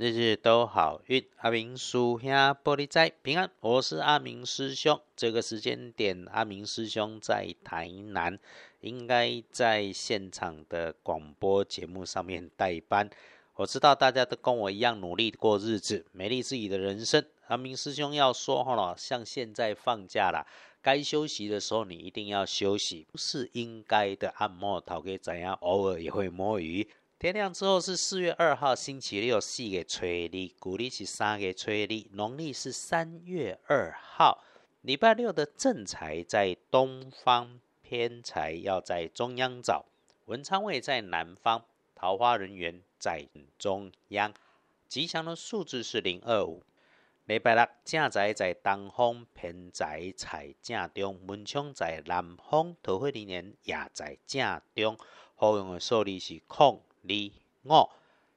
日日都好运。阿明叔兄玻璃仔平安，我是阿明师兄。这个时间点，阿明师兄在台南，应该在现场的广播节目上面代班。我知道大家都跟我一样努力过日子，美丽自己的人生。阿明师兄要说哈了，像现在放假了，该休息的时候你一定要休息，不是应该的。按摩头给怎样？偶尔也会摸鱼。天亮之后是四月二号星期六，四月初二，古历是三月初二，农历是三月二号。礼拜六的正财在东方，偏财要在中央找，文昌位在南方，桃花人员。在中央，吉祥的数字是零二五。礼拜六正财在东方，偏财在正中，文昌在南方，桃花人员也在正中。好用的数字是空二五。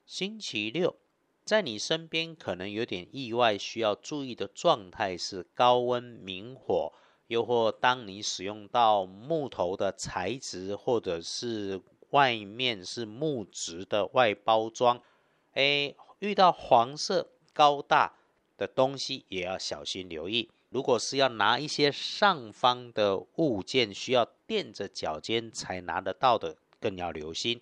星期六，在你身边可能有点意外，需要注意的状态是高温明火，又或当你使用到木头的材质，或者是。外面是木质的外包装，哎，遇到黄色高大的东西也要小心留意。如果是要拿一些上方的物件，需要垫着脚尖才拿得到的，更要留心。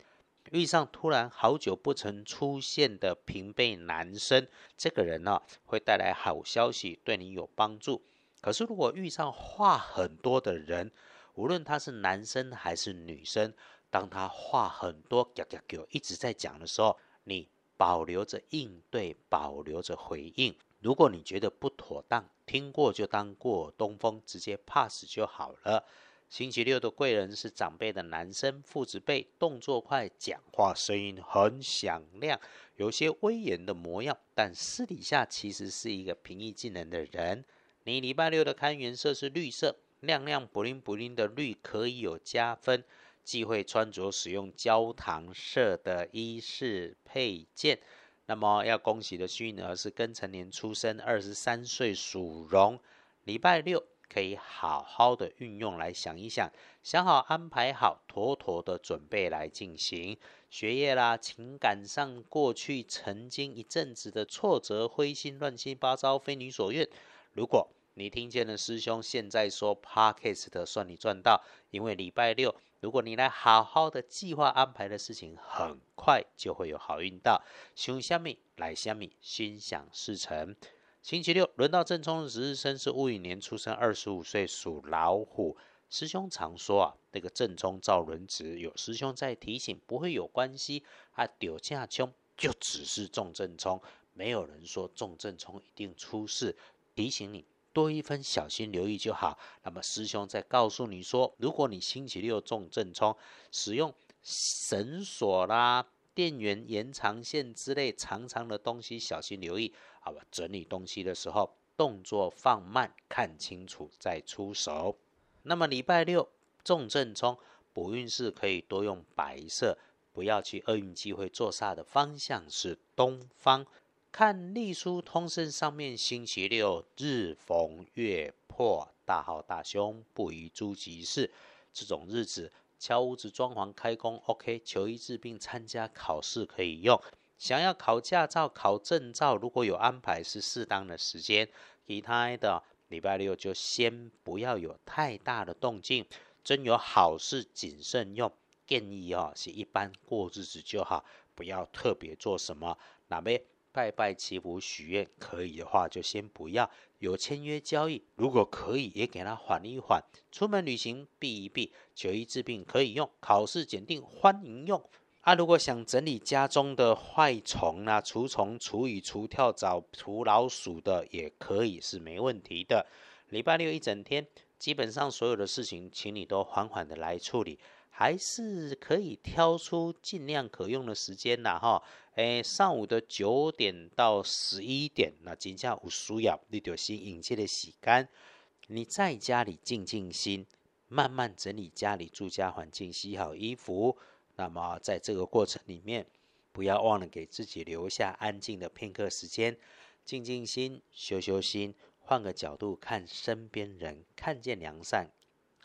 遇上突然好久不曾出现的平辈男生，这个人呢会带来好消息，对你有帮助。可是如果遇上话很多的人，无论他是男生还是女生，当他话很多，一直在讲的时候，你保留着应对，保留着回应。如果你觉得不妥当，听过就当过东风，直接 pass 就好了。星期六的贵人是长辈的男生，父子辈，动作快，讲话声音很响亮，有些威严的模样，但私底下其实是一个平易近人的人。你礼拜六的看颜色是绿色，亮亮不灵不灵的绿可以有加分。忌讳穿着使用焦糖色的衣饰配件。那么要恭喜的幸运儿是庚辰年出生，二十三岁属龙。礼拜六可以好好的运用来想一想，想好安排好，妥妥的准备来进行学业啦。情感上过去曾经一阵子的挫折、灰心、乱七八糟、非你所愿。如果你听见了师兄现在说 Parkes 的，算你赚到，因为礼拜六。如果你来好好的计划安排的事情，很快就会有好运到。凶虾米来虾米，心想事成。星期六轮到正冲的值日生是戊寅年出生，二十五岁属老虎。师兄常说啊，那个正冲造轮值，有师兄在提醒，不会有关系。啊，丢下冲就只是中正冲，没有人说中正冲一定出事，提醒你。多一分小心留意就好。那么师兄再告诉你说，如果你星期六中正冲，使用绳索啦、电源延长线之类长长的东西，小心留意。好吧，整理东西的时候动作放慢，看清楚再出手。那么礼拜六重正冲，补运势可以多用白色，不要去厄运机会坐煞的方向是东方。看隶书通胜上面，星期六日逢月破，大好大凶，不宜诸吉事。这种日子，敲屋子、装潢、开工，OK。求医治病、参加考试可以用。想要考驾照、考证照，如果有安排，是适当的时间。其他的礼拜六就先不要有太大的动静。真有好事，谨慎用。建议哦，是一般过日子就好，不要特别做什么。哪位？拜拜祈福许愿可以的话，就先不要有签约交易。如果可以，也给他缓一缓。出门旅行避一避，求医治病可以用。考试检定欢迎用。啊，如果想整理家中的坏虫啊、除虫、除蚁、除跳蚤、除老鼠的，也可以是没问题的。礼拜六一整天，基本上所有的事情，请你都缓缓的来处理。还是可以挑出尽量可用的时间啦，哈，诶，上午的九点到十一点，那今下有需要，你就先迎接的洗干。你在家里静静心，慢慢整理家里住家环境，洗好衣服。那么在这个过程里面，不要忘了给自己留下安静的片刻时间，静静心，修修心，换个角度看身边人，看见良善。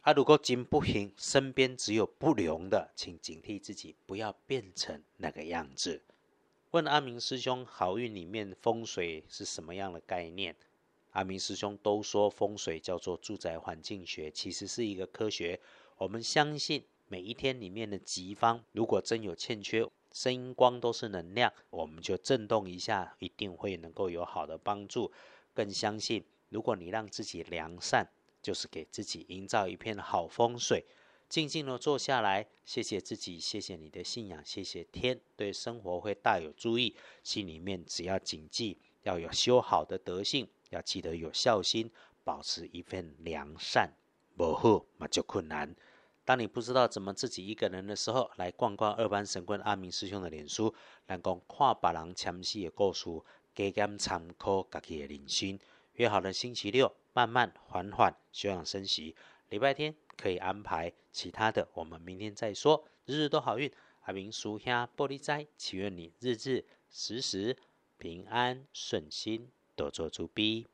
啊，如果金不行，身边只有不良的，请警惕自己，不要变成那个样子。问阿明师兄，好运里面风水是什么样的概念？阿明师兄都说风水叫做住宅环境学，其实是一个科学。我们相信每一天里面的吉方，如果真有欠缺，声音光都是能量，我们就震动一下，一定会能够有好的帮助。更相信，如果你让自己良善，就是给自己营造一片好风水。静静的坐下来，谢谢自己，谢谢你的信仰，谢谢天，对生活会大有注意。心里面只要谨记，要有修好的德性。要记得有孝心，保持一份良善，不好那就困难。当你不知道怎么自己一个人的时候，来逛逛二班神棍阿明师兄的脸书，能够看别人详细的故事，加减参考自己的人生。约好了星期六，慢慢缓缓休养生息。礼拜天可以安排其他的，我们明天再说。日日都好运，阿明叔兄玻璃斋，祈愿你日日时时平安顺心。多做主逼。